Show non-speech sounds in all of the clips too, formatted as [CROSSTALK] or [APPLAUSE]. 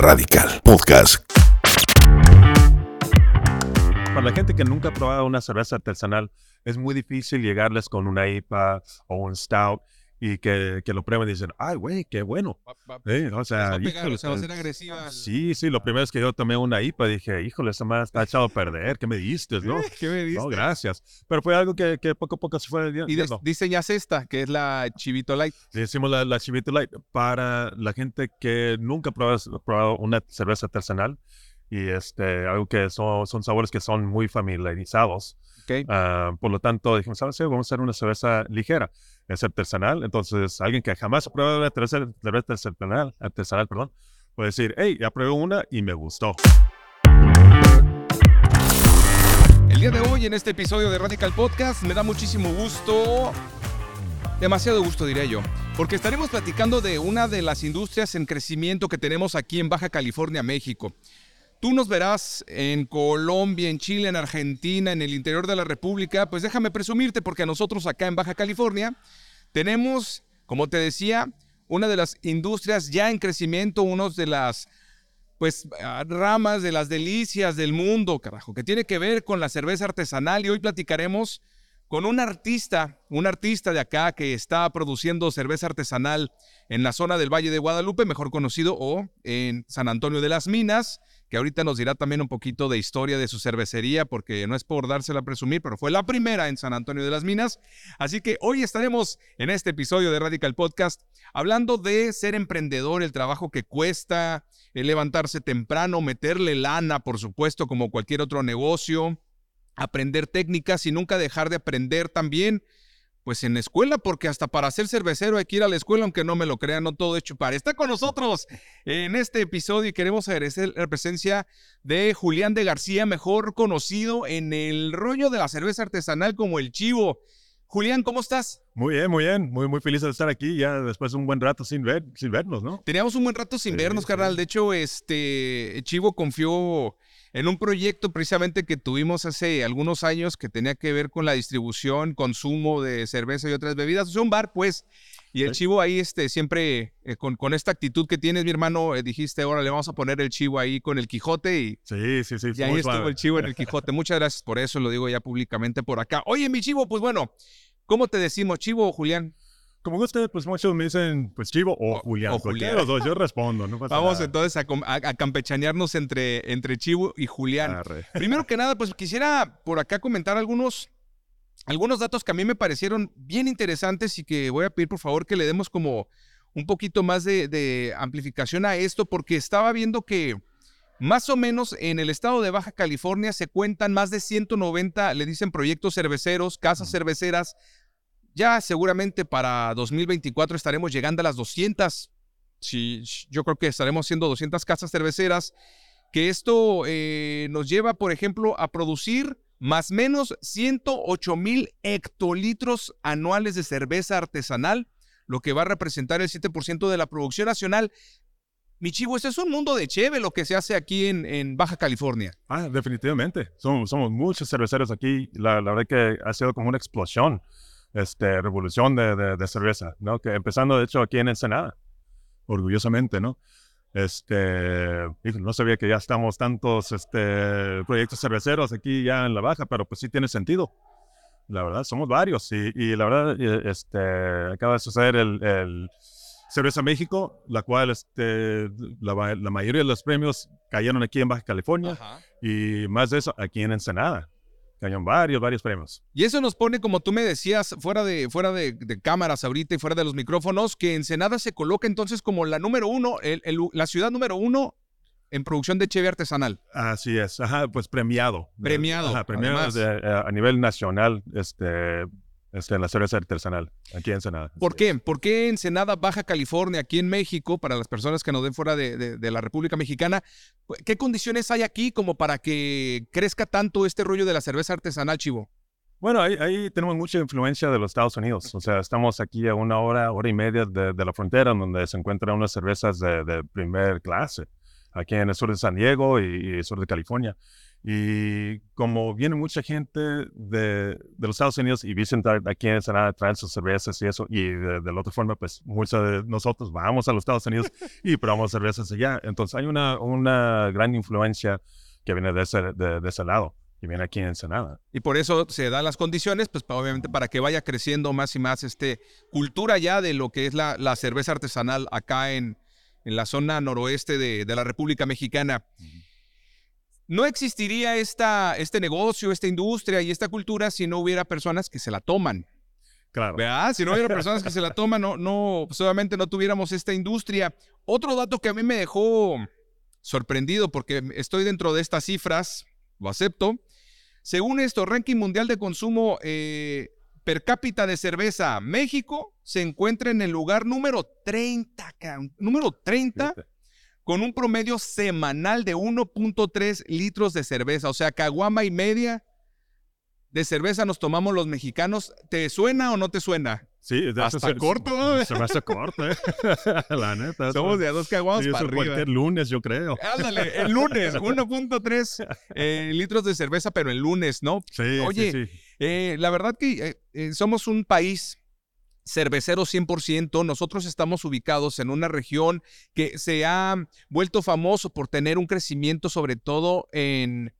Radical Podcast. Para la gente que nunca ha probado una cerveza artesanal, es muy difícil llegarles con una IPA o un Stout y que, que lo prueben y dicen, ay, güey, qué bueno. Eh, o sea, va a pegar, híjole, o sea, va a eh, ser agresiva. Sí, sí, lo primero es que yo tomé una IPA dije, híjole, esta madre está echado a perder, ¿qué me diste, [LAUGHS] no? ¿Qué me diste? No, gracias. Pero fue algo que, que poco a poco se fue Y des- viendo. diseñas esta, que es la Chivito Light. Decimos la, la Chivito Light para la gente que nunca ha probado, probado una cerveza artesanal y este, algo que son, son sabores que son muy familiarizados. ¿ok? Ah, por lo tanto, dijimos, ¿sabes qué? Vamos a hacer una cerveza ligera, es artesanal. Entonces, alguien que jamás ha probado una cerveza, artesanal, artesanal, perdón, puede decir, hey, ya probé una y me gustó. El día de hoy, en este episodio de Radical Podcast, me da muchísimo gusto, demasiado gusto diría yo, porque estaremos platicando de una de las industrias en crecimiento que tenemos aquí en Baja California, México. Tú nos verás en Colombia, en Chile, en Argentina, en el interior de la República. Pues déjame presumirte, porque nosotros acá en Baja California tenemos, como te decía, una de las industrias ya en crecimiento, una de las pues ramas de las delicias del mundo, carajo, que tiene que ver con la cerveza artesanal y hoy platicaremos con un artista, un artista de acá que está produciendo cerveza artesanal en la zona del Valle de Guadalupe, mejor conocido o en San Antonio de las Minas, que ahorita nos dirá también un poquito de historia de su cervecería, porque no es por dársela a presumir, pero fue la primera en San Antonio de las Minas. Así que hoy estaremos en este episodio de Radical Podcast hablando de ser emprendedor, el trabajo que cuesta, el levantarse temprano, meterle lana, por supuesto, como cualquier otro negocio, aprender técnicas y nunca dejar de aprender también, pues en la escuela, porque hasta para ser cervecero hay que ir a la escuela, aunque no me lo crean, no todo es chupar. Está con nosotros en este episodio y queremos agradecer la presencia de Julián de García, mejor conocido en el rollo de la cerveza artesanal como el chivo. Julián, ¿cómo estás? Muy bien, muy bien. Muy, muy feliz de estar aquí ya después de un buen rato sin, ver, sin vernos, ¿no? Teníamos un buen rato sin Sí, vernos, sí. carnal. De hecho, este Chivo confió en un proyecto precisamente que tuvimos hace algunos años que tenía que ver con la distribución, consumo de cerveza y otras bebidas. Es un bar, pues. Y el chivo ahí, este, siempre eh, con, con esta actitud que tienes, mi hermano, eh, dijiste, ahora le vamos a poner el chivo ahí con el Quijote y, Sí, sí, sí. y ahí estuvo el chivo en el Quijote. Muchas gracias por eso, lo digo ya públicamente por acá. Oye, mi chivo, pues bueno, ¿cómo te decimos, chivo o Julián? Como guste, pues muchos me dicen, pues Chivo o, O- Julián. o Cualquiera Julián. de los dos, yo respondo. No pasa Vamos nada. entonces a, a- a campechanearnos entre, entre Chivo y Julián. Arre. [LAUGHS] Primero que nada, pues quisiera por acá comentar algunos, algunos datos que a mí me parecieron bien interesantes y que voy a pedir por favor que le demos como un poquito más de, de amplificación a esto, porque estaba viendo que más o menos en el estado de Baja California se cuentan más de 190, le dicen proyectos cerveceros, casas cerveceras. Ya seguramente para 2024 estaremos llegando a las 200. Sí, yo creo que estaremos siendo 200 casas cerveceras que esto eh, nos lleva, por ejemplo, a producir más o menos 108 mil hectolitros anuales de cerveza artesanal, lo que va a representar el 7% de la producción nacional. Mi chivo, este es un mundo de cheve lo que se hace aquí en, Baja California. Ah, definitivamente. Somos, somos muchos cerveceros aquí. La, la verdad que ha sido como una explosión, este, revolución de, de, de cerveza, ¿no? Que empezando, de hecho, aquí en Ensenada, orgullosamente, ¿no? Este, no sabía que ya estamos tantos este, proyectos cerveceros aquí ya en la baja, pero pues sí tiene sentido. La verdad, somos varios. Y, y la verdad, eh, este, acaba de suceder el, el Cerveza México, la cual este, la, la mayoría de los premios cayeron aquí en Baja California. Y más de eso, aquí en Ensenada. Cayeron varios, varios premios. Y eso nos pone, como tú me decías, fuera de, fuera de, de cámaras ahorita y fuera de los micrófonos, que Ensenada se coloca entonces como la número uno, el- el- la ciudad número uno en producción de cheve artesanal. Así es, ajá, pues premiado. Premiado, Ajá, premiado de- eh, a nivel nacional, este, este, en la cerveza artesanal, aquí en Ensenada. ¿Por qué? ¿Por qué Ensenada, Baja California, aquí en México, para las personas que nos den fuera de, de- de la República Mexicana, qué condiciones hay aquí como para que crezca tanto este rollo de la cerveza artesanal, Chivo? Bueno, ahí, ahí tenemos mucha influencia de los Estados Unidos. O sea, estamos aquí a una hora, hora y media de, de la frontera, donde se encuentran unas cervezas de, de primer clase, aquí en el sur de San Diego y, y el sur de California. Y como viene mucha gente de, de los Estados Unidos y visitan aquí en Ensenada, traen sus cervezas y eso, y de, la otra forma, pues muchos de nosotros vamos a los Estados Unidos [LAUGHS] y probamos cervezas allá. Entonces hay una, una gran influencia que viene de ese, de, ese lado y viene aquí en Ensenada. Y por eso se dan las condiciones, pues obviamente para que vaya creciendo más y más este cultura ya de lo que es la, la cerveza artesanal acá en, en la zona noroeste de, de la República Mexicana no existiría esta, este negocio, esta industria y esta cultura si no hubiera personas que se la toman. Claro. ¿Verdad? Si no hubiera personas que se la toman, no, no, solamente no tuviéramos esta industria. Otro dato que a mí me dejó sorprendido porque estoy dentro de estas cifras, lo acepto. Según esto, ranking mundial de consumo eh, per cápita de cerveza, México se encuentra en el lugar número 30, número 30 con un promedio semanal de 1.3 litros de cerveza. O sea, caguama y media de cerveza nos tomamos los mexicanos. ¿Te suena o no te suena? Sí, hasta corto. Se me hace corto, ¿eh? [LAUGHS] La neta. Somos de a dos caguamas para arriba. cualquier lunes, yo creo. Ándale, el lunes, [LAUGHS] 1.3 eh, litros de cerveza, pero el lunes, ¿no? Sí, Oye, sí, eh, la verdad que eh, somos un país cervecero 100%. Nosotros estamos ubicados en una región que se ha vuelto famoso por tener un crecimiento sobre todo en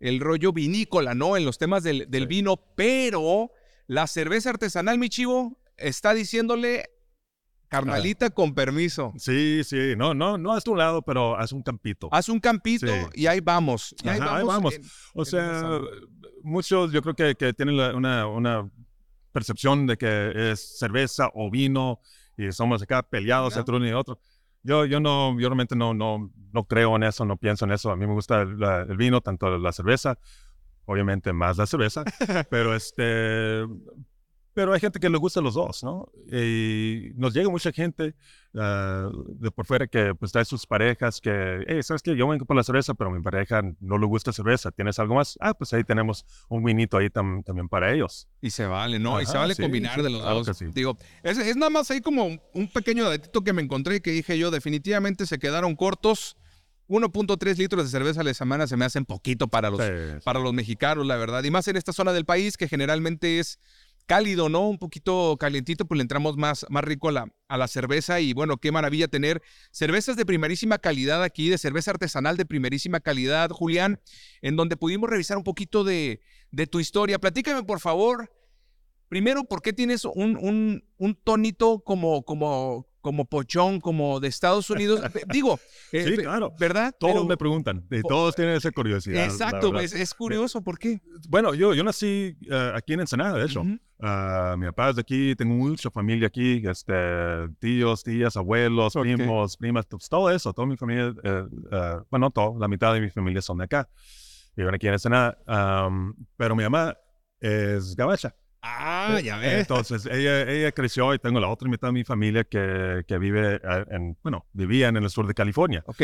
el rollo vinícola, ¿no? En los temas del, vino, pero la cerveza artesanal, mi chivo, está diciéndole Carnalita con permiso. Sí, sí, no, no, no haz tu lado, pero haz un campito. Haz un campito y ahí vamos. ahí vamos. o sea, muchos yo creo que, que tienen una, una percepción de que es cerveza o vino y somos acá peleados entre uno y otro. Yo, yo no, yo realmente no, no, no creo en eso, no pienso en eso. A mí me gusta el, el vino, tanto la cerveza, obviamente más la cerveza, [LAUGHS] pero este, pero hay gente que le gusta los dos, ¿no? Y nos llega mucha gente ah, de por fuera que pues trae sus parejas que, hey, ¿sabes qué? Yo vengo por la cerveza, pero mi pareja no le gusta cerveza. ¿Tienes algo más? Ah, pues ahí tenemos un vinito ahí también para ellos. Y se vale, ¿no? y se vale combinar de los dos. Digo, es, es, nada más ahí como un pequeño datito que me encontré y que dije yo, definitivamente se quedaron cortos. 1.3 litros de cerveza a la semana se me hacen poquito para los, para los mexicanos, la verdad. Y más en esta zona del país que generalmente es cálido, ¿no? Un poquito calientito, pues le entramos más, más rico a la, a la cerveza y bueno, qué maravilla tener cervezas de primerísima calidad aquí, de cerveza artesanal de primerísima calidad, Julián, en donde pudimos revisar un poquito de, de tu historia. Platícame, por favor, primero, ¿por qué tienes un, un, un tonito como, como, como pochón, como de Estados Unidos. [LAUGHS] Digo, eh, sí, claro. ¿verdad? Todos me preguntan, y todos tienen esa curiosidad. Exacto, es, es, curioso, ¿por qué? Bueno, yo, yo nací uh, aquí en Ensenada, de hecho. Uh, mi papá es de aquí, tengo mucha familia aquí, este, tíos, tías, abuelos, primos, primas, pues, todo eso, toda mi familia, uh, bueno, todo, la mitad de mi familia son de acá. Viven aquí en Ensenada, um, pero mi mamá es gabacha. Ah, ya ves. Entonces, ella, ella creció y tengo la otra mitad de mi familia que, que vive eh, en, bueno, vivían en el sur de California. Ok.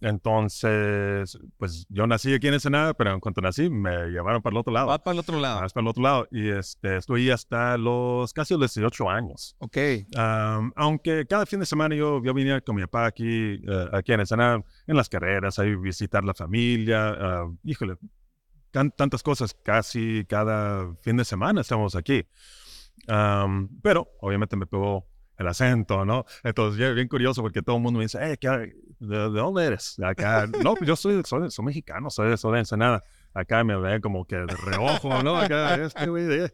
entonces, pues yo nací aquí en Ensenada, pero en cuanto nací me llevaron para el otro lado. Va para el otro lado. para el otro lado. Y este, estuve hasta los casi los 18 años. Ok. aunque cada fin de semana yo, yo venía con mi papá aquí, uh, aquí en Ensenada, en las carreras, a visitar la familia. Uh, híjole, tantas cosas casi cada fin de semana estamos aquí. pero obviamente me pegó el acento, ¿no? Entonces, bien curioso porque todo el mundo me dice, ¿de, dónde eres? Acá, no, pues yo soy, soy, soy mexicano, soy, soy de Ensenada acá me ve como que de reojo, ¿no? Acá, [LAUGHS] este güey.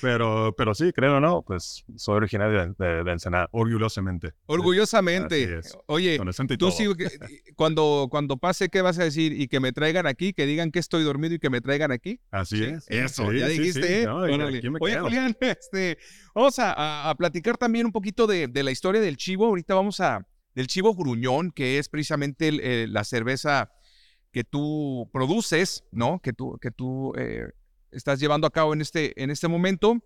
Pero, pero sí, creo no, pues soy originario de, de, Ensenada, orgullosamente. Orgullosamente. Oye, tú sí, cuando, cuando pase, ¿qué vas a decir? Y que me traigan aquí, que digan que estoy dormido y que me traigan aquí. Así es. Eso, ya dijiste, ¿eh? Oye, Julián, [LAUGHS] este, vamos a, a, platicar también un poquito de, de, la historia del chivo. Ahorita vamos a, del chivo gruñón, que es precisamente eh, la cerveza que tú produces, ¿no? Que tú, que tú eh, estás llevando a cabo en este, en este momento.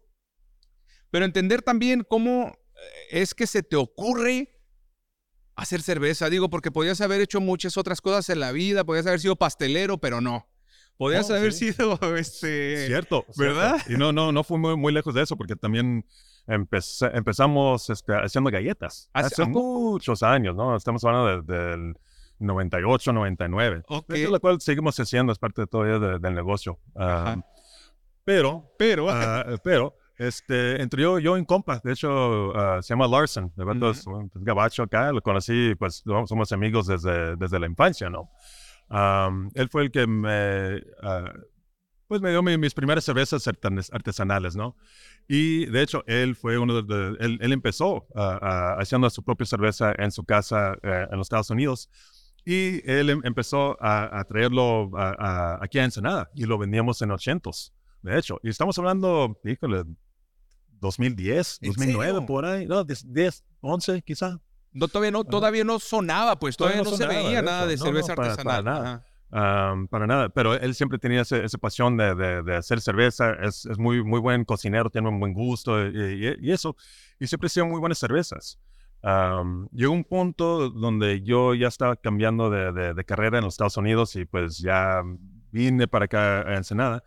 Pero entender también cómo eh, es que se te ocurre hacer cerveza. Digo, porque podías haber hecho muchas otras cosas en la vida, podías haber sido pastelero, pero no. Podías haber sido [LAUGHS] este. Cierto, ¿verdad? Y no, no, no muy, muy, lejos de eso, porque también empezamos este, haciendo galletas. Hace, muchos años, ¿no? Estamos hablando del 98, 99. Ok. Es lo cual seguimos haciendo, es parte todavía de- del negocio. Ajá. pero, Pero, ah, pero, este, entre yo, yo un compa, de hecho, ah, se llama Larson, de vato es un- es gabacho acá, lo conocí, pues somos- amigos desde, desde la infancia, ¿no? Am, él fue el que me, ah, pues me dio mi- mis primeras cervezas artesanales, ¿no? Y de hecho, él fue uno de, de- él, él empezó haciendo su propia cerveza en su casa eh, en los Estados Unidos. Y él em- empezó a, a traerlo a- a- aquí a Ensenada y lo vendíamos en 80s, de hecho. Y estamos hablando, híjole, 2010, ¿En 2009, serio? por ahí, no, 10, 10, 11 quizá. no, todavía, no, todavía no sonaba, pues todavía, Todavía no, no se veía eso. nada de No, cerveza no, para- artesanal. para nada. Am, para nada, pero él siempre tenía ese- esa pasión de, de- de hacer cerveza, es, es muy, muy buen cocinero, tiene un buen gusto y, y- y eso, y siempre hacía muy buenas cervezas. Am, llegó un punto donde yo ya estaba cambiando de, de- de carrera en los Estados Unidos y pues ya vine para acá a Ensenada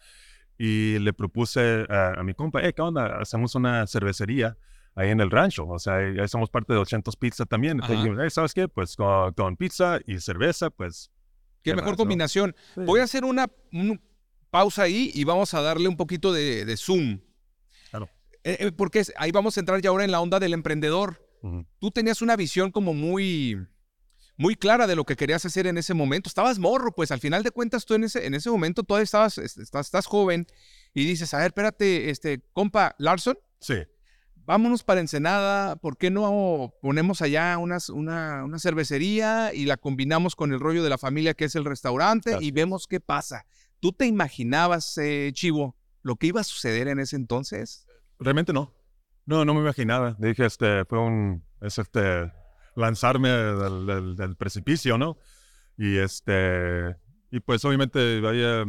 y le propuse a, a mi compa, hey, ¿qué onda? Hacemos una cervecería ahí en el rancho, o sea, ahí somos parte de 800 Pizza también. Entonces, Ajá. "Hey, ¿sabes qué? Pues con, con pizza y cerveza, pues... Qué ¿qué mejor más, no? combinación. Voy a hacer una un- pausa ahí y vamos a darle un poquito de, de zoom. Claro. Eh, eh, porque ahí vamos a entrar ya ahora en la onda del emprendedor. Tú tenías una visión como muy, muy clara de lo que querías hacer en ese momento. Estabas morro, pues al final de cuentas tú en ese, en ese momento todavía estabas, es- estás, estás joven y dices, a ver, espérate, este, compa Larson, Sí. vámonos para Ensenada, ¿por qué no ponemos allá unas, una, una cervecería y la combinamos con el rollo de la familia que es el restaurante y vemos qué pasa? ¿Tú te imaginabas, eh, Chivo, lo que iba a suceder en ese entonces? Realmente no. No, no me imaginaba. Dije, este, fue un, es este, lanzarme del, del- del precipicio, ¿no? Y este, y pues obviamente había,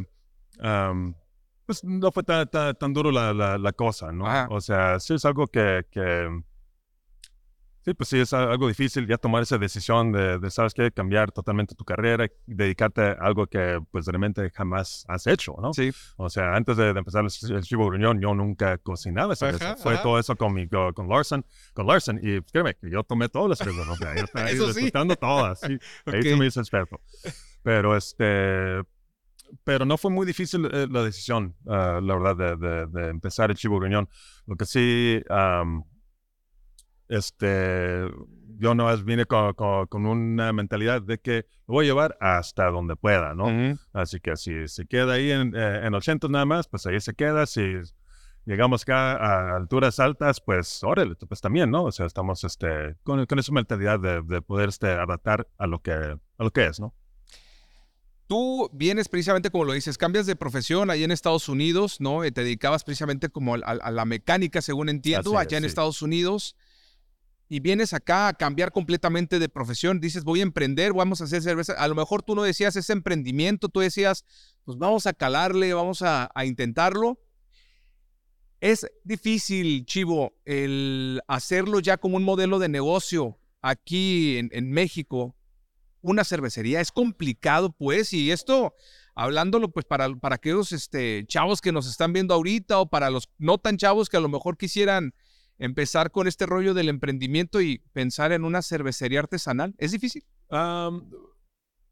am, pues no fue tan, tan, tan duro la, la, la cosa, ¿no? Ajá. O sea, sí es algo que, que, sí, pues sí es algo difícil ya tomar esa decisión de, de ¿sabes qué? Cambiar totalmente tu carrera, dedicarte a algo que pues realmente jamás has hecho, ¿no? Sí. O sea, antes de, de empezar el, el Chivo Gruñón, yo nunca cocinaba cerveza. Ajá, Fue ajá. todo eso con, mi, con, Larson, con Larson. Y créeme, que yo tomé todas las cervezas. ¿no? Yo estaba ahí [LAUGHS] Eso sí. disfrutando todas. Sí. [LAUGHS] Ahí Ok. sí me hice experto. Pero este... Pero no fue muy difícil eh, la decisión, ah, la verdad, de, de- empezar el Chivo Gruñón. Lo que sí, am, este, yo no vine con, con- con una mentalidad de que lo voy a llevar hasta donde pueda, ¿no? Así que si se queda ahí en, eh, en 80 nada más, pues ahí se queda. Si llegamos acá a alturas altas, pues órale, pues también, ¿no? O sea, estamos este, con, con esa mentalidad de, de poder este, adaptar a lo, que, a lo que es, ¿no? Tú vienes precisamente, como lo dices, cambias de profesión ahí en Estados Unidos, ¿no? Eh, Te dedicabas precisamente como al- al- a, la mecánica, según entiendo, Así allá es, en sí. Estados Unidos. Y vienes acá a cambiar completamente de profesión. Dices, voy a emprender, vamos a hacer cerveza. A lo mejor tú no decías ese emprendimiento, tú decías, pues vamos a calarle, vamos a, intentarlo. Es difícil, Chivo, el hacerlo ya como un modelo de negocio aquí en, en México, una cervecería. Es complicado, pues, y esto, hablándolo, pues, para, para aquellos este, chavos que nos están viendo ahorita o para los no tan chavos que a lo mejor quisieran empezar con este rollo del emprendimiento y pensar en una cervecería artesanal, ¿es difícil?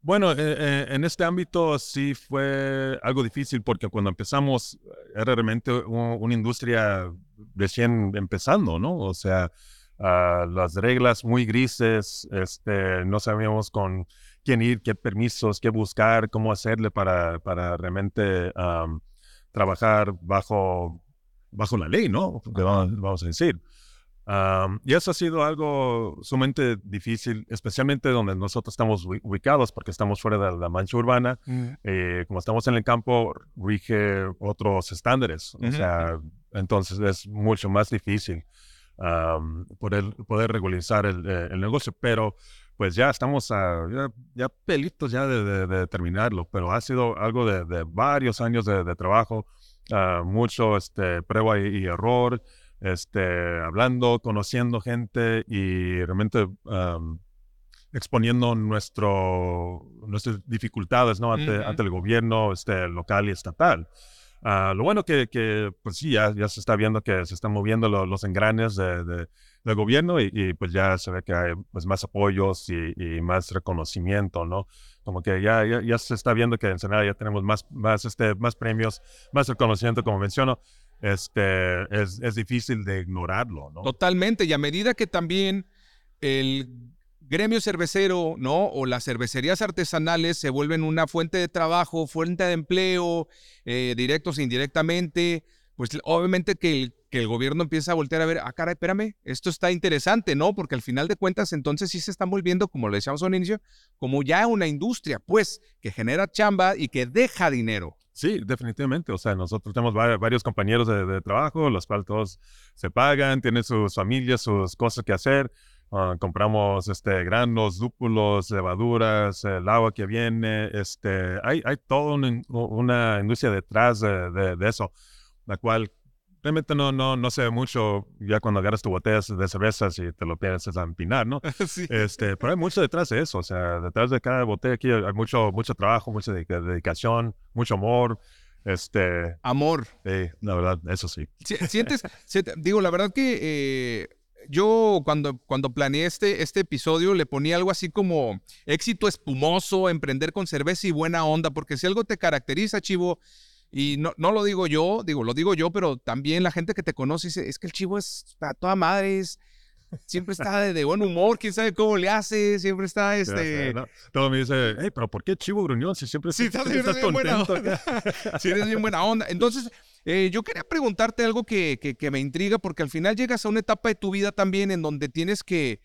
Bueno, eh, eh, en este ámbito sí fue algo difícil porque cuando empezamos eh, era realmente una industria recién empezando, ¿no? O sea, ah, las reglas muy grises, este, no sabíamos con quién ir, qué permisos, qué buscar, cómo hacerle para, para realmente trabajar bajo, bajo la ley, ¿no? Vamos, vamos a decir. Am, y eso ha sido algo sumamente difícil, especialmente donde nosotros estamos ubi- ubicados, porque estamos fuera de la mancha urbana. eh, como estamos en el campo, rige otros estándares. O sea, entonces es mucho más difícil am, poder, poder regularizar el, eh, el negocio. Pero pues ya estamos a, ya, ya pelitos ya de, de- de terminarlo, pero ha sido algo de, de varios años de trabajo, ah, mucho este, prueba y, y error este, hablando, conociendo gente y realmente exponiendo nuestro, nuestras dificultades ¿no? ante, ante el gobierno este, local y estatal. Ah, lo bueno que, que, pues sí, ya, ya se está viendo que se están moviendo los engranes de, de, del gobierno y, pues ya se ve que hay pues, más apoyos y, y más reconocimiento, ¿no? Como que ya, ya, ya, se está viendo que en Senado ya tenemos más, más, este, más premios, más reconocimiento, como menciono. Este, es, es difícil de ignorarlo, ¿no? Totalmente, y a medida que también el gremio cervecero, ¿no? O las cervecerías artesanales se vuelven una fuente de trabajo, fuente de empleo, eh, directos e indirectamente, pues obviamente que el, que el gobierno empieza a voltear a ver, ah, cara, espérame, esto está interesante, ¿no? Porque al final de cuentas, entonces sí se están volviendo, como le decíamos al inicio, como ya una industria, pues, que genera chamba y que deja dinero. Sí, definitivamente. O sea, nosotros tenemos varios compañeros de, trabajo, los cuales todos se pagan, tienen sus familias, sus cosas que hacer. Ah, compramos este, granos, lúpulos, levaduras, el agua que viene. Este, hay, hay toda una, industria detrás de, eso, la cual realmente no, no, no sé mucho ya cuando agarras tu botella de cervezas y te lo piensas a empinar, ¿no? [LAUGHS] sí. este, pero hay mucho detrás de eso. O sea, detrás de cada botella aquí hay mucho, mucho trabajo, mucha dedicación, mucho amor. Este, amor. Sí, la verdad, eso sí. Sientes, digo, la verdad que eh, yo cuando, cuando planeé este, este episodio le ponía algo así como éxito espumoso, emprender con cerveza y buena onda, porque si algo te caracteriza, Chivo, y no, no lo digo yo, digo, lo digo yo, pero también la gente que te conoce dice, es que el Chivo es a toda madre, siempre está de, buen humor, quién sabe cómo le hace, siempre está este... Todo me dice, hey, pero ¿por qué Chivo Gruñón si siempre, sí, estás, estás contento? [LAUGHS] sí, eres bien buena onda. Entonces, eh, yo quería preguntarte algo que, me intriga, porque al final llegas a una etapa de tu vida también en donde tienes que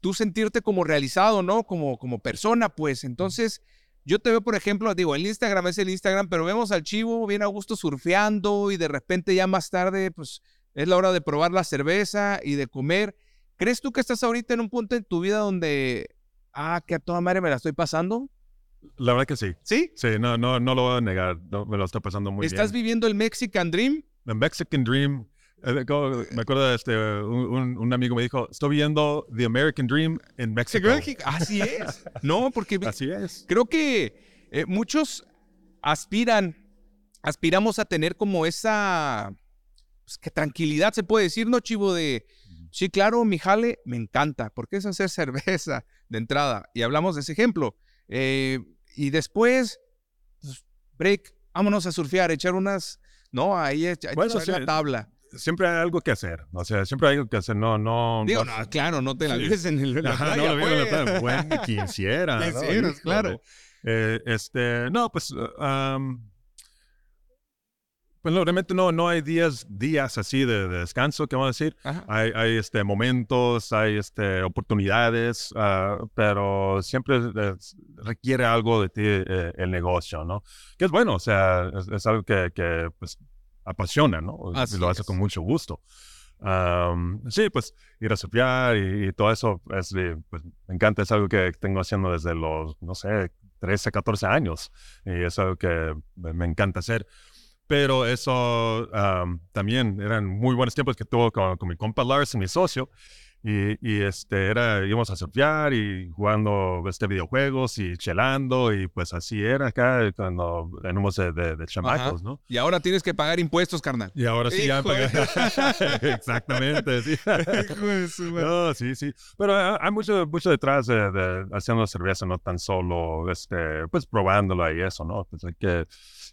tú sentirte como realizado, ¿no? Como, como persona, pues. Entonces, yo te veo, por ejemplo, digo, el Instagram es el Instagram, pero vemos al chivo bien a gusto surfeando y de repente ya más tarde, pues, es la hora de probar la cerveza y de comer. ¿Crees tú que estás ahorita en un punto en tu vida donde, ah, que a toda madre me la estoy pasando? La verdad que sí. ¿Sí? Sí, no, no, no lo voy a negar. me lo está pasando muy bien. ¿Estás viviendo el Mexican Dream? El Mexican Dream. Eh, me acuerdo este, un, un, amigo me dijo, estoy viendo The American Dream en México. Así es. [LAUGHS] No, porque Así es. creo que eh, muchos aspiran, aspiramos a tener como esa pues, que tranquilidad, se puede decir, ¿no, Chivo? De, sí, claro, mi jale me encanta, porque es hacer [LAUGHS] cerveza de entrada. Y hablamos de ese ejemplo. Eh, y después, pues, break, vámonos a surfear, echar unas, no, ahí echar la tabla. Siempre hay algo que hacer, o sea, siempre hay algo que hacer, no, no. Digo, no, claro, no te la vives en, el, la playa, no, pues. la playa. Bueno, [LAUGHS] quisiera. Quisieras, claro. Eh, este, no, pues, um, pues realmente no, no hay días, días así de, descanso, ¿qué vamos a decir? Hay, hay, este, momentos, hay este, oportunidades, ah, pero siempre requiere algo de ti eh, el negocio, ¿no? Que es bueno, o sea, es, algo que, que pues, apasiona, ¿no? y lo hace con mucho gusto. sí, pues ir a surfear y, todo eso, es, pues, me encanta, es algo que tengo haciendo desde los, no sé, 13, 14 años y es algo que me encanta hacer. Pero eso también eran muy buenos tiempos que tuve con, con mi compa Lars, mi socio. Y, y, este, era, íbamos a surfear y jugando este, videojuegos y chelando y pues así era acá cuando venimos de, de, chamacos, ¿no? Y ahora tienes que pagar impuestos, carnal. Y ahora sí ya. [LAUGHS] Exactamente, sí. no, sí, sí. Pero hay mucho, mucho detrás de, haciendo cerveza, no tan solo, este, pues probándola y eso, ¿no? Pues hay que,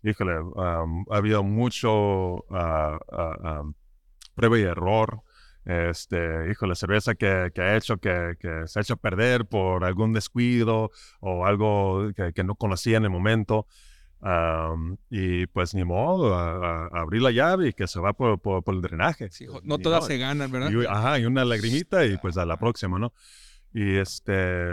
híjole, ha habido mucho uh, prueba y error este, hijo, la cerveza que, que ha hecho, que, que, se ha hecho perder por algún descuido o algo que, que no conocía en el momento. y pues ni modo, a, abrir la llave y que se va por, por, el drenaje. no todas se ganan, ¿verdad? Y, ajá, y una lagrimita y pues a la próxima, ¿no? Y este,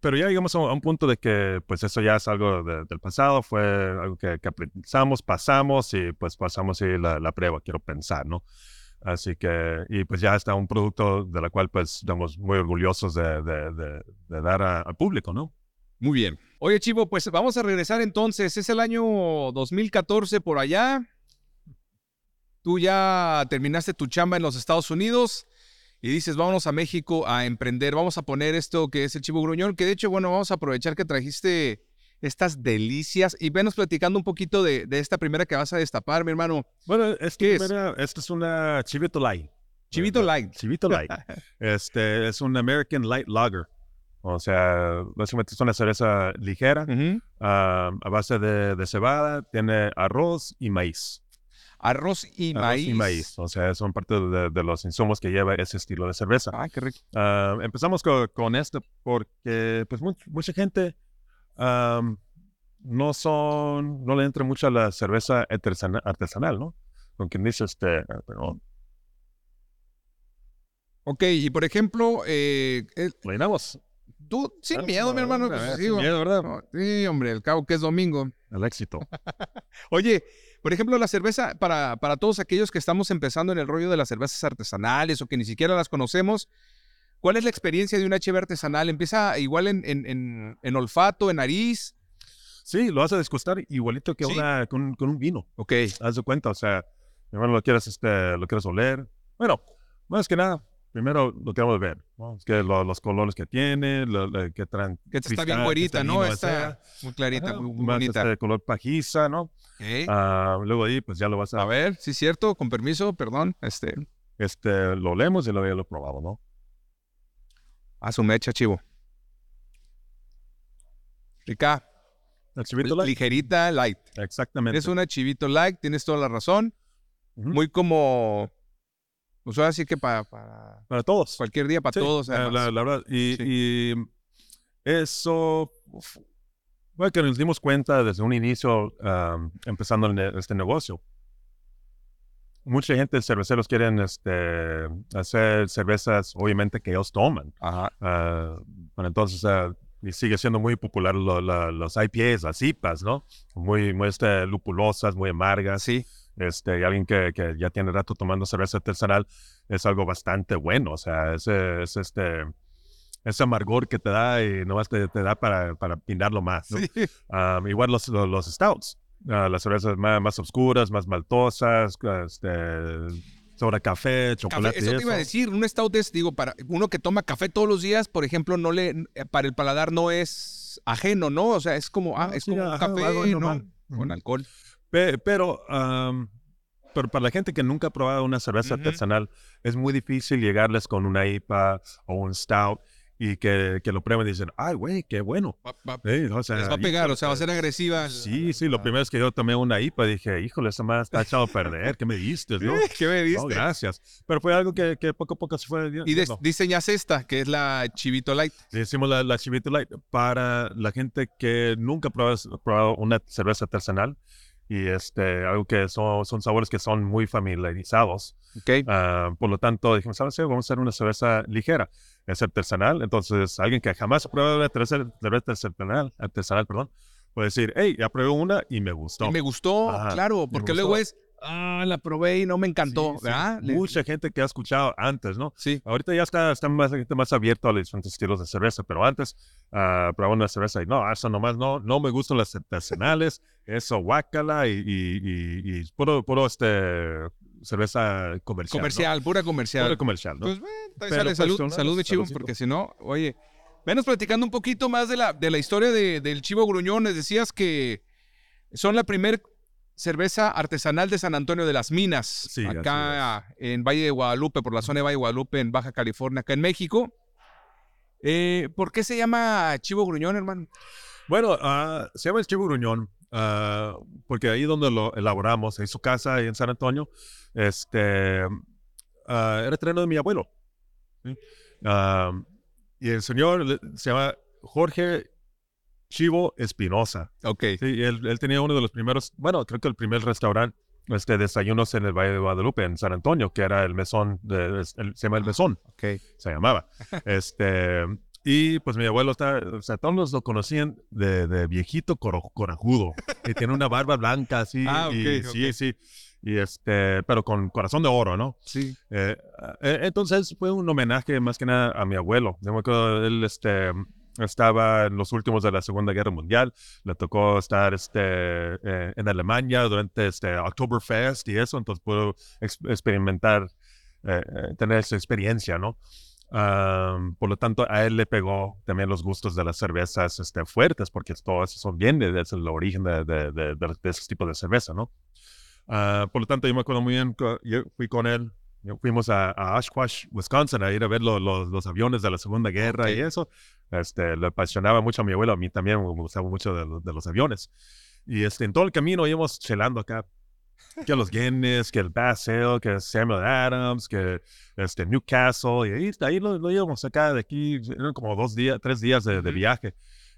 pero ya llegamos a un punto de que pues eso ya es algo del pasado, fue algo que, que aprendimos, pasamos y pues pasamos y la, la prueba, quiero pensar, ¿no? Así que, y pues ya está un producto de la cual pues estamos muy orgullosos de, de, de, dar al público, ¿no? Muy bien. Oye, Chivo, pues vamos a regresar entonces. Es el año 2014 por allá. Tú ya terminaste tu chamba en los Estados Unidos y dices, vámonos a México a emprender. Vamos a poner esto que es el Chivo Gruñón, que de hecho, bueno, vamos a aprovechar que trajiste estas delicias. Y venos platicando un poquito de, de esta primera que vas a destapar, mi hermano. Bueno, es ¿Qué que es? esta es una Chivito Light. Chivito. Light. Chivito Light. [LAUGHS] este es un American Light Lager. O sea, básicamente es una cerveza ligera ah, a base de, de cebada, tiene arroz y maíz. Arroz y Arroz maíz. y maíz. O sea, son parte de, de los insumos que lleva ese estilo de cerveza. Ah, qué rico. Ah, empezamos co- con, esto porque pues much- mucha gente no son, no le entra mucho a la cerveza artesana- artesanal, ¿no? Con quien dice este, perdón, Ok, y por ejemplo, eh, el- tú sin miedo, mi hermano. pues, sin miedo, ¿verdad? sí, hombre, al cabo que es domingo. El éxito. [LAUGHS] Oye, por ejemplo, la cerveza, para, para todos aquellos que estamos empezando en el rollo de las cervezas artesanales o que ni siquiera las conocemos, ¿cuál es la experiencia de una HB artesanal? ¿Empieza igual en, en- en- en olfato, en nariz? Sí, lo vas a disgustar igualito que Sí. una, con, con un vino. Ok. Haz de cuenta, o sea, primero lo quieres, este, lo quieres oler. Bueno, más que nada, primero lo queremos ver, ¿no? Es que lo- los colores que tiene, lo, lo que traen. Que esta está cristal, bien que güerita, ¿no? Está sea, muy clarita, ajá, muy, bonita. este color pajiza, ¿no? Ah, luego ahí, pues ya lo vas a, A ver, sí, cierto, con permiso, perdón. Este, este, lo leemos y luego ya lo probamos, ¿no? a su mecha, chivo. Rica, El chivito light. ligerita, light. Exactamente. Es una chivito light, tienes toda la razón. Muy como, pues ahora sí que para, para Para todos. cualquier día, para Sí, todos. la, la verdad. Y, Sí. y eso, uf, bueno, que nos dimos cuenta desde un inicio, empezando este negocio. Mucha gente, cerveceros, quieren este, hacer cervezas, obviamente, que ellos toman. Ajá. Ah, bueno, entonces, y sigue siendo muy popular lo- los IPAs, las IPAs, ¿no? Muy, muy este, lupulosas, muy amargas. Sí. Este, y alguien que, que ya tiene rato tomando cerveza artesanal es algo bastante bueno. O sea, ese, es este, ese amargor que te da y nomás te, te da para, para pinarlo más. ¿no? Sí. Um, igual los, los, los stouts, ah, las cervezas más, más oscuras, más maltosas, este, sobre café, Café, chocolate. y eso te iba a eso. decir, un stout es, digo, para uno que toma café todos los días, por ejemplo, no le, para el paladar no es ajeno, ¿no? O sea, es como, ah, es sí, como un ajá, café, ¿no? Con alcohol. Pe- pero, um, pero para la gente que nunca ha probado una cerveza Ujú. artesanal, es muy difícil llegarles con una IPA o un stout y que, que lo prueben y dicen, ay, güey, qué bueno. Va- va- o sea, les va a pegar, o sea, va a ser híjole, agresiva. Sí, sí, lo ah. primero es que yo tomé una IPA, dije, híjole, esa más está echado a perder, ¿qué me diste, [LAUGHS] no? ¿Qué me No, diste? gracias. Pero fue algo que, que poco a poco se fue y yendo. diseñas esta, que es la Chivito Light. Hicimos la, la Chivito Light para la gente que nunca ha probado, probado una cerveza artesanal y este, algo que son, son sabores que son muy familiarizados. Ok. Ah, por lo tanto, dijimos, ¿sabes qué? Vamos a hacer una cerveza ligera. Es artesanal. Entonces, alguien que jamás ha probado una cerveza artesanal, artesanal perdón, puede decir, hey, ya probé una y me gustó. Y me gustó, Ajá, claro, porque gustó. luego es, ah, la probé y no me encantó, Mucha gente que ha escuchado antes, ¿no? Sí. Ahorita ya está, está más, gente más abierto a los diferentes estilos de cerveza, pero antes probaba una cerveza y no, eso nomás no, no me gustan las [LAUGHS] artesanales, eso guácala y, y, y, y puro, puro este, cerveza comercial. ¿no? Comercial, pura comercial. Puro comercial, ¿no? Pues, bueno, Pero, sale, salud, salud, mi chivo, porque si no, oye, venos platicando un poquito más de la, de la historia de- del chivo gruñón. Les decías que son la primer cerveza artesanal de San Antonio de las Minas, Sí, acá en Valle de Guadalupe, por la zona de Valle de Guadalupe, en Baja California, acá en México. Eh, ¿Por qué se llama chivo gruñón, hermano? Bueno, ah, se llama Chivo Gruñón, ah, porque ahí donde lo elaboramos, en su casa, ahí en San Antonio, este, ah, era terreno de mi abuelo. ¿sí? Y el señor se llama Jorge Chivo Espinosa. Ok. Sí, él, él tenía uno de los primeros, bueno, creo que el primer restaurante, este, desayunos en el Valle de Guadalupe, en San Antonio, que era el mesón, de, el- se llama el mesón Ok. se llamaba. [LAUGHS] este, y pues mi abuelo está, o sea, todos lo conocían de, de viejito coro- corajudo. Y tiene una barba blanca así. [LAUGHS] Ah, y, ok, Sí, sí. Y este, pero con corazón de oro, ¿no? Sí. Eh, eh, entonces fue un homenaje más que nada a mi abuelo. Yo me acuerdo, él este, estaba en los últimos de la Segunda Guerra Mundial. Le tocó estar este, eh, en Alemania durante este Oktoberfest y eso, entonces pudo ex- experimentar, eh, eh, tener esa experiencia, ¿no? Am, por lo tanto, a él le pegó también los gustos de las cervezas este, fuertes, porque todo eso son bien de, desde el origen de, de, de, de, esos tipos de cerveza, ¿no? Ah, por lo tanto, yo me acuerdo muy bien, yo fui con él, fuimos a, a Oshkosh, Wisconsin, a ir a ver lo- lo- los aviones de la Segunda Guerra y eso. Este, le apasionaba mucho a mi abuelo, a mí también me gustaba mucho de, de los aviones. Y este, en todo el camino íbamos chelando acá. Que los Guinness, que el Bass Ale, que Samuel Adams, que este, Newcastle. Y ahí, ahí lo, lo íbamos acá de aquí, eran como dos días, tres días de, de viaje.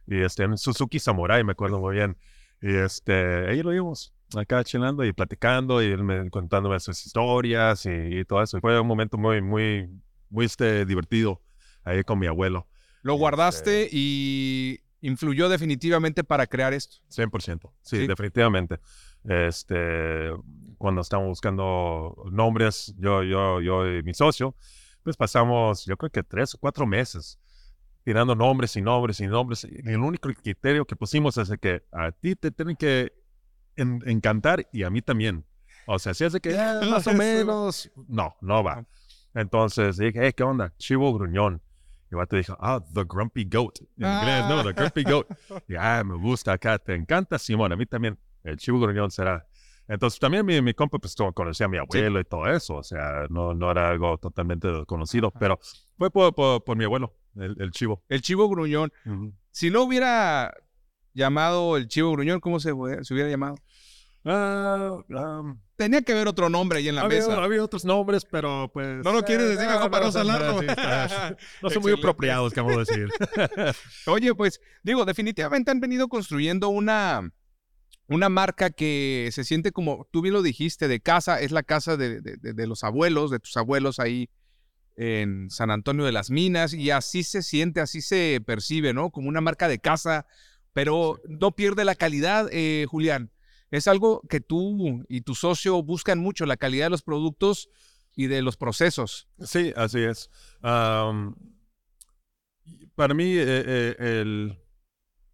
Y este, en Suzuki Samurai, me acuerdo muy bien. Y este, ahí lo íbamos acá chelando y platicando y él me contándome sus historias y, y todo eso. Y fue un momento muy, muy, muy este, divertido ahí con mi abuelo. Lo guardaste y influyó definitivamente para crear esto. 100%. Sí, Sí. definitivamente. Este, cuando estamos buscando nombres, yo, yo, yo y mi socio, pues pasamos, yo creo que tres o cuatro meses tirando nombres y nombres y nombres. Y el único criterio que pusimos es que a ti te tienen que en- encantar y a mí también. O sea, si es de que "Ah, [LAUGHS] más o menos, no, no va. Entonces dije, hey, ¿qué onda? Chivo gruñón. Y el vato dijo, ah, The Grumpy Goat. En inglés, no, The Grumpy Goat. [LAUGHS] Y, ah, me gusta acá, te encanta, Simón, a mí también. El chivo gruñón será. Entonces también mi, mi compa pues conocía a mi abuelo y todo eso, o sea, no, no era algo totalmente desconocido, pero fue por, por, por mi abuelo, el, el chivo. El chivo gruñón. Si no hubiera llamado el chivo gruñón, ¿cómo se, hubiera llamado? Ah, um, Tenía que haber otro nombre ahí en la había, mesa. había otros nombres, pero pues... No lo quieres eh, decir mejor para no salarlo. sí, [LAUGHS] No son muy apropiados, como decir. [LAUGHS] Oye, pues digo, definitivamente han venido construyendo una, una marca que se siente como, tú bien lo dijiste, de casa, es la casa de, de- de- de los abuelos, de tus abuelos ahí en San Antonio de las Minas, y así se siente, así se percibe, ¿no? Como una marca de casa, pero no pierde la calidad, eh, Julián. Es algo que tú y tu socio buscan mucho, la calidad de los productos y de los procesos. Sí, así es. Para mí, eh, eh, el-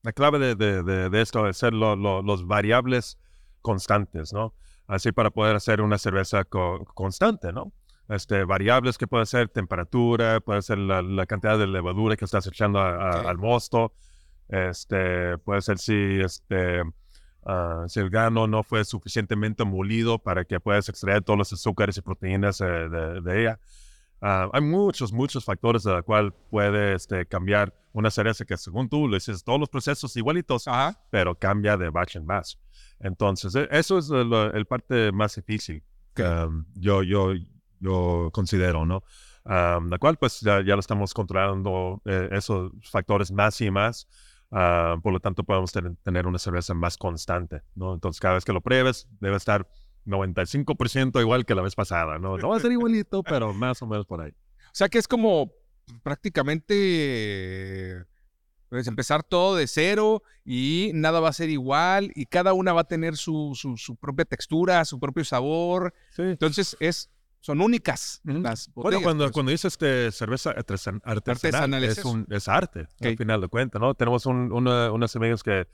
la clave de, de- de- de esto es ser lo- lo- los variables constantes, ¿no? Así para poder hacer una cerveza co- constante, ¿no? Este, variables que puede ser temperatura, puede ser la, la cantidad de levadura que estás echando a- a- Ok. al mosto, este, puede ser si, este, ah, si el grano no fue suficientemente molido para que puedas extraer todos los azúcares y proteínas eh, de, de ella. Ah, hay muchos, muchos factores de la cual puede este, cambiar una cerveza que según tú le dices todos los procesos igualitos, Ajá. pero cambia de batch en batch. Entonces, e- eso es el, el parte más difícil que um, yo, yo, yo considero, ¿no? Um, la cual pues ya, ya lo estamos controlando eh, esos factores más y más. Ah, por lo tanto, podemos ten- tener una cerveza más constante, ¿no? Entonces, cada vez que lo pruebes, debe estar 95% igual que la vez pasada, ¿no? No va a ser igualito, pero más o menos por ahí. O sea que es como prácticamente pues, empezar todo de cero y nada va a ser igual y cada una va a tener su, su- su propia textura, su propio sabor. Sí. Entonces es, son únicas las Bueno, cuando, pues. cuando dices este, cerveza artesan- artesanal, es un, es arte, al final de cuentas, ¿no? Tenemos un, una- unos amigos que,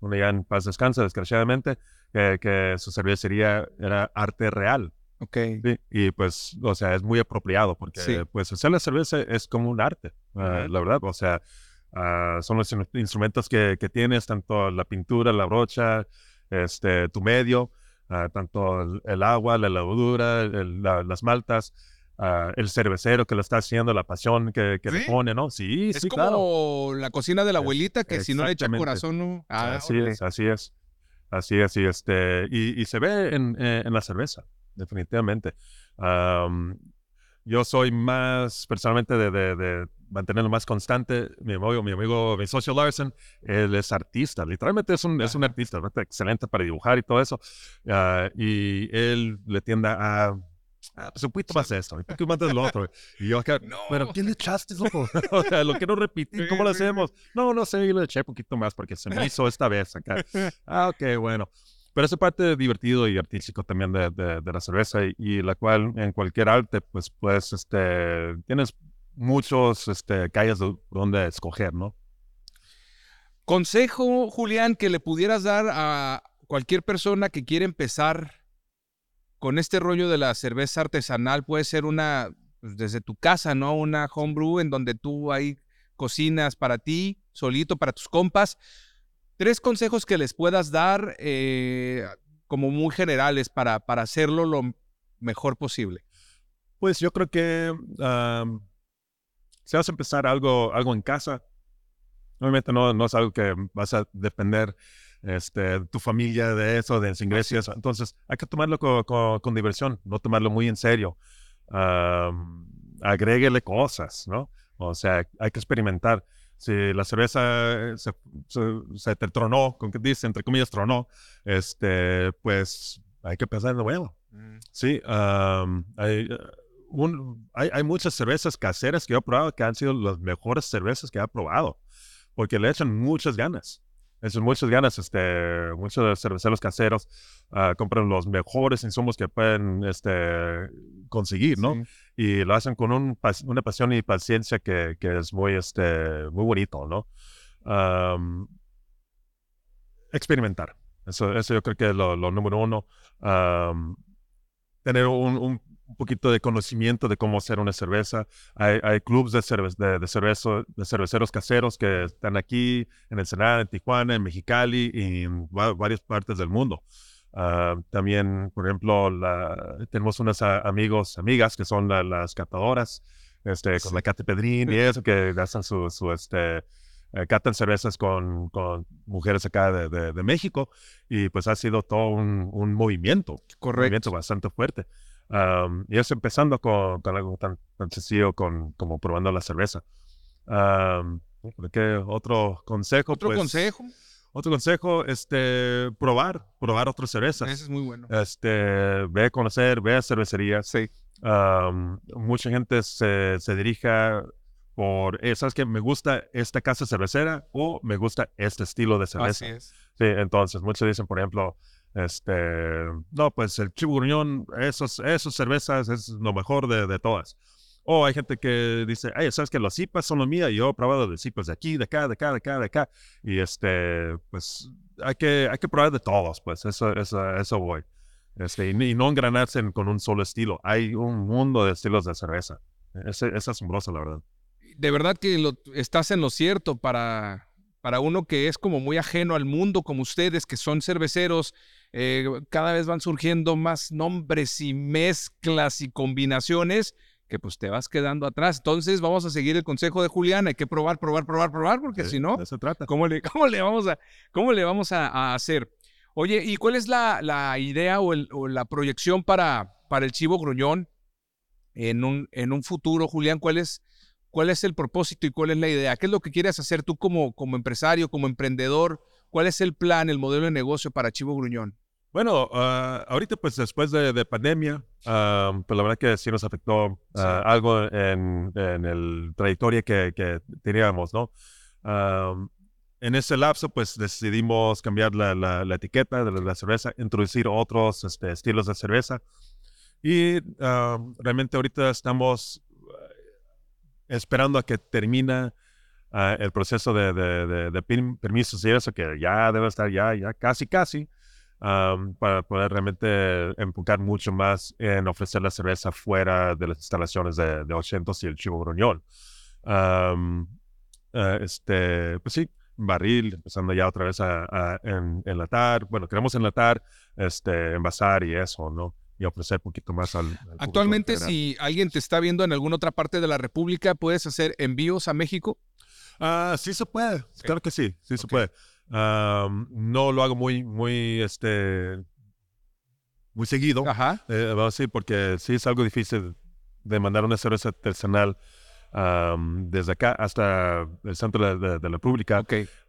uno ya en paz descansa, desgraciadamente, que, que su cervecería era arte real, Ok. ¿sí? Y pues, o sea, es muy apropiado, porque Sí. pues hacer la cerveza es como un arte, ah, la verdad, o sea, ah, son los in- instrumentos que, que tienes, tanto la pintura, la brocha, este, tu medio, ah, tanto el, el agua, la levadura, el- la- las maltas, ah, el cervecero que lo está haciendo, la pasión que, que le pone, ¿no? Sí, Es sí, como claro. la cocina de la abuelita que si no le echa corazón, no. Ah, así órale. es, así es. Así es, y, este, y, y se ve en, eh, en la cerveza, definitivamente. Am, yo soy más, personalmente, de, de, de mantenerlo más constante. Mi amigo, mi amigo, mi socio Larson, él es artista, literalmente es un, es un artista, excelente para dibujar y todo eso. Ah, y él le tiende a, ah, pues un poquito más esto, un poquito más de lo otro. Y yo acá, [LAUGHS] No. pero ¿qué le echaste, loco? [LAUGHS] o sea, lo quiero repetir, ¿cómo lo hacemos? No, no sé, yo le eché un poquito más porque se me hizo esta vez acá. [LAUGHS] Ah, ok, bueno. Pero esa parte divertido y artístico también de, de- de la cerveza y, y la cual en cualquier arte, pues, pues, este, tienes muchos, este, calles de donde escoger, ¿no? Consejo, Julián, que le pudieras dar a cualquier persona que quiere empezar con este rollo de la cerveza artesanal, puede ser una pues, desde tu casa, ¿no? Una homebrew en donde tú ahí cocinas para ti, solito, para tus compas. Tres consejos que les puedas dar eh, como muy generales para, para hacerlo lo mejor posible. Pues yo creo que si vas a empezar algo, algo en casa, obviamente no, no es algo que vas a depender este, tu familia de eso, de los ingresos. Entonces, hay que tomarlo con, diversión, no tomarlo muy en serio. Um, agréguele cosas, ¿no? O sea, hay que experimentar. Si la cerveza se, se, te tronó, con que dice, entre comillas, tronó, este, pues hay que pensar de nuevo. Mm. Sí, hay, hay, hay, muchas cervezas caseras que he probado que han sido las mejores cervezas que he probado, porque le echan muchas ganas. Eso, muchas ganas, este, muchos cerveceros caseros uh, compran los mejores insumos que pueden este, conseguir, ¿no? Y lo hacen con un, una pasión y paciencia que, que, es muy, este, muy bonito, ¿no? experimentar. Eso, eso yo creo que es lo, lo número uno. tener un, un, un poquito de conocimiento de cómo hacer una cerveza. Hay, hay clubes de, de, de, de cerveceros caseros que están aquí en Ensenada, en Tijuana, en Mexicali y en varias partes del mundo. Ah, también, por ejemplo, la, tenemos unos amigos, amigas que son las catadoras, este, con la Cate Pedrín y [LAUGHS] eso, que hacen su, su este, eh, catan cervezas con, con, mujeres acá de, de, México y pues ha sido todo un, un movimiento, un movimiento bastante fuerte y es empezando con, algo tan, sencillo con, como probando la cerveza. ¿qué otro consejo? ¿Otro pues, consejo? Otro consejo, este, probar, probar otras cervezas. Ese es muy bueno. Este, ve a conocer, ve a cervecerías. Sí. mucha gente se, se dirija por, eh, ¿sabes qué? Me gusta esta casa cervecera o me gusta este estilo de cerveza. Así es. Sí, entonces muchos dicen, por ejemplo, este, no, pues el chivo gruñón, esos, esos cervezas es lo mejor de, de todas. O hay gente que dice, ay, sabes que los IPAs son lo mío, y yo he probado de IPAs de aquí, de acá, de acá, de acá, de acá. Y este, pues hay que, hay que probar de todos, pues eso, eso, eso voy. Este, y, no engranarse con un solo estilo. Hay un mundo de estilos de cerveza. Es, es asombroso, la verdad. De verdad que lo, estás en lo cierto para, para uno que es como muy ajeno al mundo, como ustedes, que son cerveceros eh, cada vez van surgiendo más nombres y mezclas y combinaciones que pues te vas quedando atrás. Entonces vamos a seguir el consejo de Julián, hay que probar, probar, probar, probar, porque si no, ¿cómo le, [LAUGHS] cómo le vamos, a, cómo le vamos a, hacer? Oye, ¿y cuál es la, la idea o, el, o, la proyección para, para el Chivo Gruñón en un, en un futuro, Julián? ¿Cuál es, ¿Cuál es el propósito y cuál es la idea? ¿Qué es lo que quieres hacer tú como, como empresario, como emprendedor? ¿Cuál es el plan, el modelo de negocio para Chivo Gruñón? Bueno, ah, ahorita pues después de, pandemia, pues la verdad que sí nos afectó ah, algo en, en el trayectoria que, que teníamos, ¿no? en ese lapso pues decidimos cambiar la, la, etiqueta de la, cerveza, introducir otros este, estilos de cerveza. Y realmente ahorita estamos eh, esperando a que termine ah, el proceso de, de, de, permisos y eso que ya debe estar ya, ya casi, casi para poder realmente enfocar mucho más en ofrecer la cerveza fuera de las instalaciones de, de 800 y el Chivo Gruñón. Eh, este, pues sí, barril, empezando ya otra vez a, enlatar. Bueno, queremos enlatar, este, envasar y eso, ¿no? Y ofrecer un poquito más al. Actualmente, si alguien te está viendo en alguna otra parte de la República, ¿puedes hacer envíos a México? Ah, sí se puede, claro que sí, sí se puede no lo hago muy, muy, este, muy seguido. Ajá. Eh, sí, porque sí es algo difícil de mandar una cerveza artesanal desde acá hasta el centro de, la República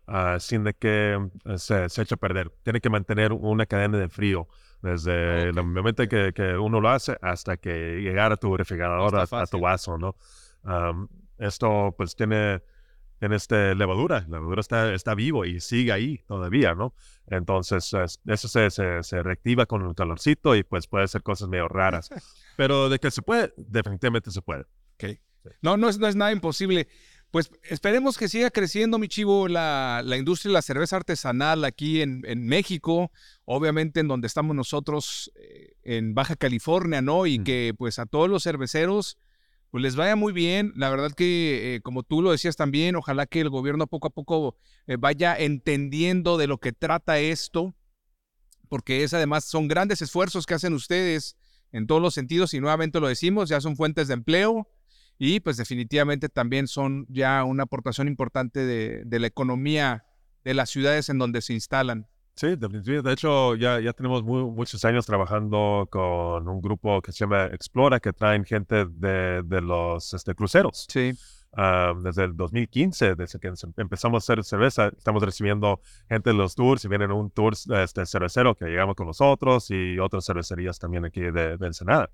ah, sin de que eh, se, se, eche a perder. Tiene que mantener una cadena de frío desde el momento que, que, uno lo hace hasta que llegar a tu refrigerador, a, tu vaso, ¿no? esto pues tiene en este levadura. La levadura está, está vivo y sigue ahí todavía, ¿no? Entonces, eso se, se, reactiva con el calorcito y pues puede ser cosas medio raras. [LAUGHS] Pero de que se puede, definitivamente se puede. Okay. No, no es, no es nada imposible. Pues esperemos que siga creciendo, mi chivo, la, la industria de la cerveza artesanal aquí en, en, México, obviamente en donde estamos nosotros, eh, en Baja California, ¿no? Y que pues a todos los cerveceros pues les vaya muy bien. La verdad que, eh, como tú lo decías también, ojalá que el gobierno poco a poco eh, vaya entendiendo de lo que trata esto, porque es además, son grandes esfuerzos que hacen ustedes en todos los sentidos y nuevamente lo decimos, ya son fuentes de empleo y pues definitivamente también son ya una aportación importante de, de la economía de las ciudades en donde se instalan. Sí, definitivamente. De hecho, ya, ya tenemos muchos años trabajando con un grupo que se llama Explora, que traen gente de, de los este, cruceros. Sí. Ah, desde el 2015, desde que empezamos a hacer cerveza, estamos recibiendo gente de los tours y vienen un tour este, cervecero que llegamos con nosotros y otras cervecerías también aquí de, de Ensenada.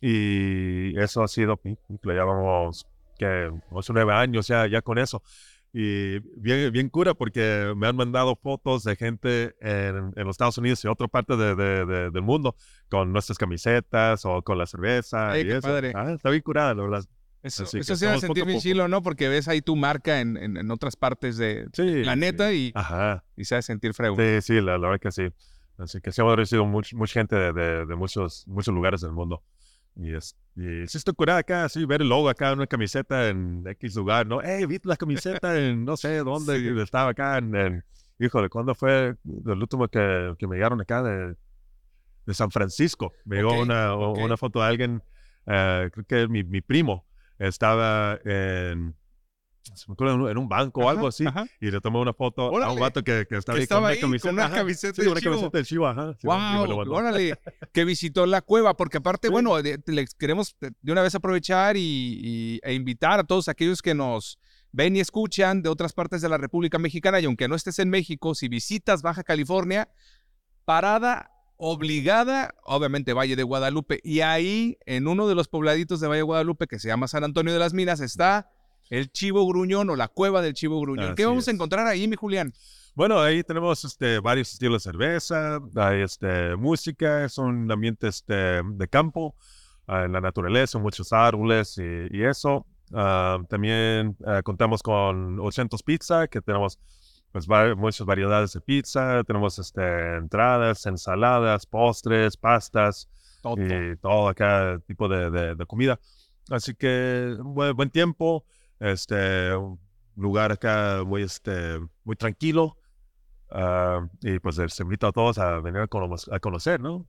y eso ha sido, le llevamos que 8 o 9 años ya, ya con eso. Y bien, bien cura porque me han mandado fotos de gente en, en los Estados Unidos y otra parte de, de, del mundo con nuestras camisetas o con la cerveza. y eso. Ah, está bien curada, la verdad. Eso, eso se va a sentir bien chilo, ¿no? Porque ves ahí tu marca en, en, en otras partes de la neta y, y se va a sentir frego. Sí, sí, la, la, verdad que sí. Así que sí hemos recibido mucha gente de, de, de, muchos, muchos lugares del mundo. Y, es, y sí estoy curada acá, sí, ver el logo acá en una camiseta en X lugar, ¿no? Hey, vi la camiseta en no sé [LAUGHS] dónde estaba acá en, en, híjole, ¿cuándo fue el último que, que me llegaron acá de, de San Francisco? Me llegó una, una foto de alguien, uh, creo que mi, mi primo, estaba en, se me acuerdo, en un banco o algo así, y le tomé una foto a un vato que, que estaba, que estaba ahí con, una camiseta, con una camiseta, sí, una camiseta de Chivo. Ajá, sí, wow, órale, que visitó la cueva, porque aparte, sí. bueno, les queremos de una vez aprovechar y, y, e invitar a todos aquellos que nos ven y escuchan de otras partes de la República Mexicana, y aunque no estés en México, si visitas Baja California, parada obligada, obviamente Valle de Guadalupe, y ahí, en uno de los pobladitos de Valle de Guadalupe, que se llama San Antonio de las Minas, está el Chivo Gruñón o la cueva del Chivo Gruñón. Así ¿Qué vamos es. a encontrar ahí, mi Julián? Bueno, ahí tenemos este, varios estilos de cerveza, hay este, música, es un ambiente este, de campo, uh, en la naturaleza, muchos árboles y, y eso. Uh, también uh, contamos con 800 Pizza, que tenemos pues va, muchas variedades de pizza, tenemos este, entradas, ensaladas, postres, pastas todo. y todo acá tipo de, de, de comida. Así que buen, buen, tiempo, este, un lugar acá muy, este, muy tranquilo uh, y pues se invita a todos a venir a, conocer, a conocer, ¿no?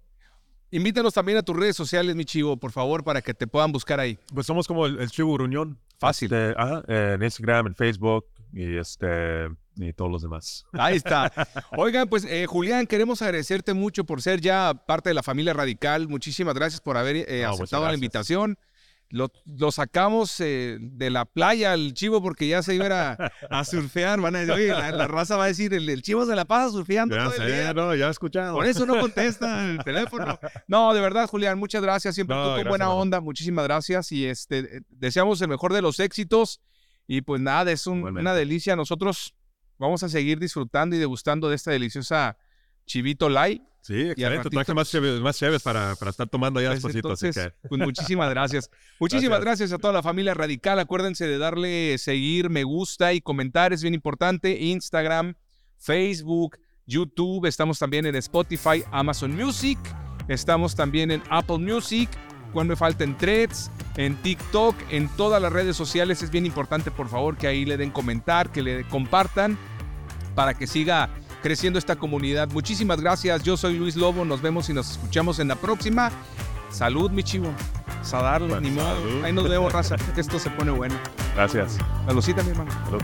Invítanos también a tus redes sociales, mi chivo, por favor, para que te puedan buscar ahí. Pues somos como el, el Chivo Gruñón. Fácil. Este, ajá, en Instagram, en Facebook y este y todos los demás. Ahí está. [LAUGHS] Oigan, pues eh, Julián, queremos agradecerte mucho por ser ya parte de la familia radical. Muchísimas gracias por haber eh, no, aceptado la invitación. Lo, lo sacamos eh, de la playa al chivo porque ya se iba a, a surfear. Van a decir, oye, la, la, raza va a decir, el, el, chivo se la pasa surfeando. Ya todo sé, el día. no, ya he escuchado. Por eso no contesta el teléfono. No, de verdad, Julián, muchas gracias. Siempre no, tú con buena onda. Muchísimas gracias. Y este, deseamos el mejor de los éxitos. Y pues nada, es un, una delicia. Nosotros vamos a seguir disfrutando y degustando de esta deliciosa Chivito Light. Sí, excelente. Traje más chéves, más chéves para, para, estar tomando ya pues entonces, que... pues muchísimas gracias. [LAUGHS] Muchísimas gracias. gracias. a toda la familia radical. Acuérdense de darle seguir, me gusta y comentar. Es bien importante. Instagram, Facebook, YouTube. Estamos también en Spotify, Amazon Music. Estamos también en Apple Music. Cuando me falten threads, en TikTok, en todas las redes sociales. Es bien importante, por favor, que ahí le den comentar, que le compartan para que siga creciendo esta comunidad. Muchísimas gracias. Yo soy Luis Lobo. Nos vemos y nos escuchamos en la próxima. Salud, mi chivo. A darle, ni modo. Ahí nos vemos, raza. Esto se pone bueno. Gracias. Saludcita, mi hermano. Salud.